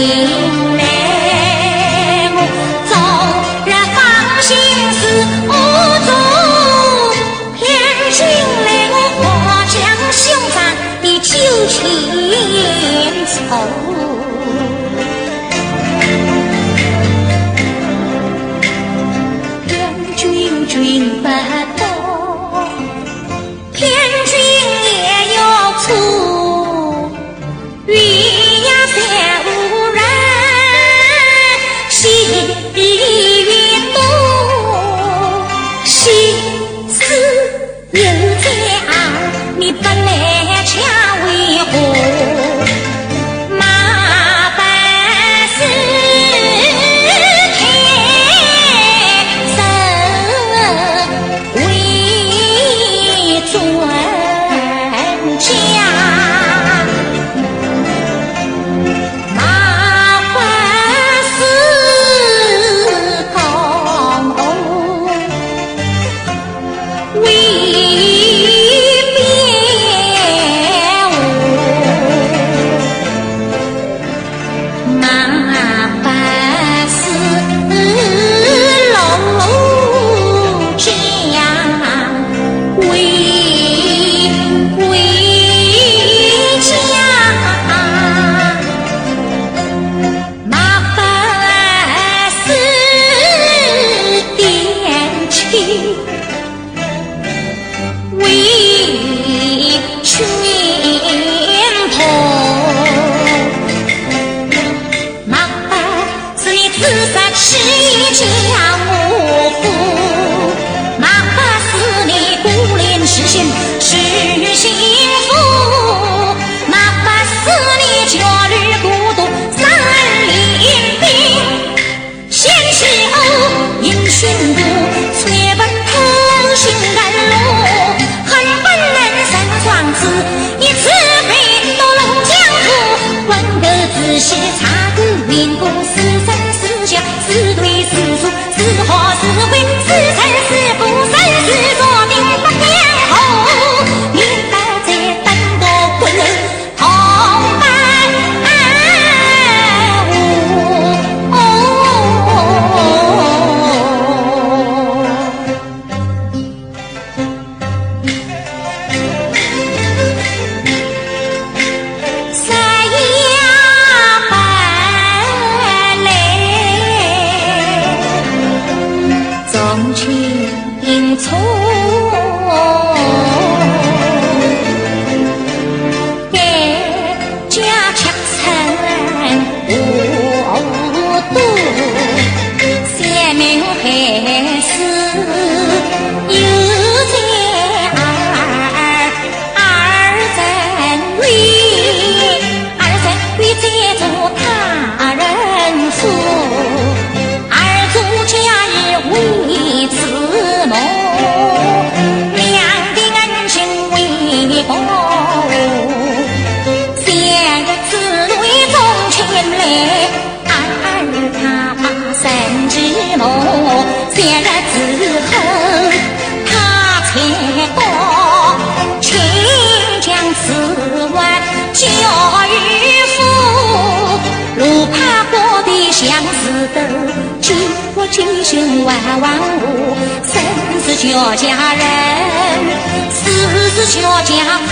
Yeah. you. 三日之后他才到亲将此外交与父，路怕过的相思斗，举国亲兄万万户，生是叫家人，死是叫家父。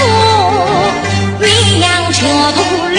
鸳鸯桥头连